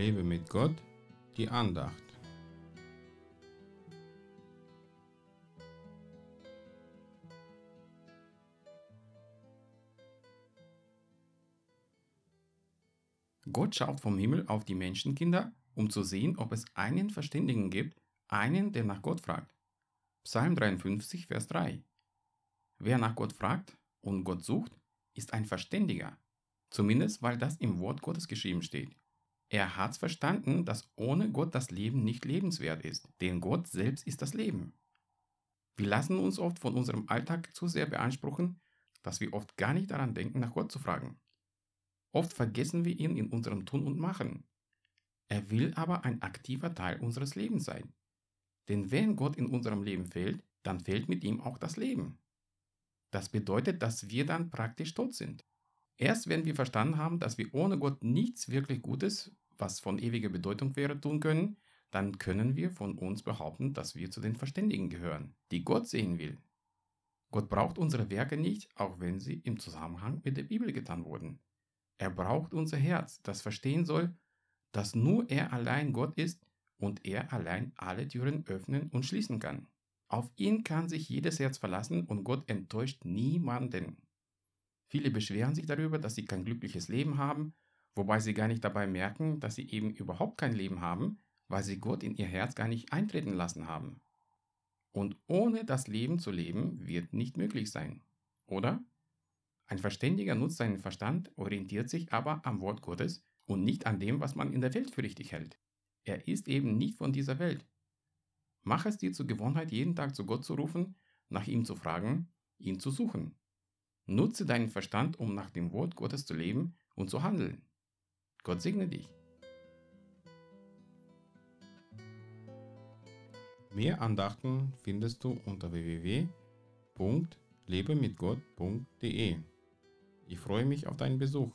Lebe mit Gott, die Andacht. Gott schaut vom Himmel auf die Menschenkinder, um zu sehen, ob es einen Verständigen gibt, einen, der nach Gott fragt. Psalm 53, Vers 3. Wer nach Gott fragt und Gott sucht, ist ein Verständiger. Zumindest, weil das im Wort Gottes geschrieben steht. Er hat verstanden, dass ohne Gott das Leben nicht lebenswert ist, denn Gott selbst ist das Leben. Wir lassen uns oft von unserem Alltag zu sehr beanspruchen, dass wir oft gar nicht daran denken, nach Gott zu fragen. Oft vergessen wir ihn in unserem Tun und Machen. Er will aber ein aktiver Teil unseres Lebens sein. Denn wenn Gott in unserem Leben fehlt, dann fehlt mit ihm auch das Leben. Das bedeutet, dass wir dann praktisch tot sind. Erst wenn wir verstanden haben, dass wir ohne Gott nichts wirklich Gutes, was von ewiger Bedeutung wäre, tun können, dann können wir von uns behaupten, dass wir zu den Verständigen gehören, die Gott sehen will. Gott braucht unsere Werke nicht, auch wenn sie im Zusammenhang mit der Bibel getan wurden. Er braucht unser Herz, das verstehen soll, dass nur er allein Gott ist und er allein alle Türen öffnen und schließen kann. Auf ihn kann sich jedes Herz verlassen und Gott enttäuscht niemanden. Viele beschweren sich darüber, dass sie kein glückliches Leben haben, wobei sie gar nicht dabei merken, dass sie eben überhaupt kein Leben haben, weil sie Gott in ihr Herz gar nicht eintreten lassen haben. Und ohne das Leben zu leben wird nicht möglich sein, oder? Ein Verständiger nutzt seinen Verstand, orientiert sich aber am Wort Gottes und nicht an dem, was man in der Welt für richtig hält. Er ist eben nicht von dieser Welt, Mach es dir zur Gewohnheit, jeden Tag zu Gott zu rufen, nach ihm zu fragen, ihn zu suchen. Nutze deinen Verstand, um nach dem Wort Gottes zu leben und zu handeln. Gott segne dich. Mehr Andachten findest du unter www.lebemitgott.de. Ich freue mich auf deinen Besuch.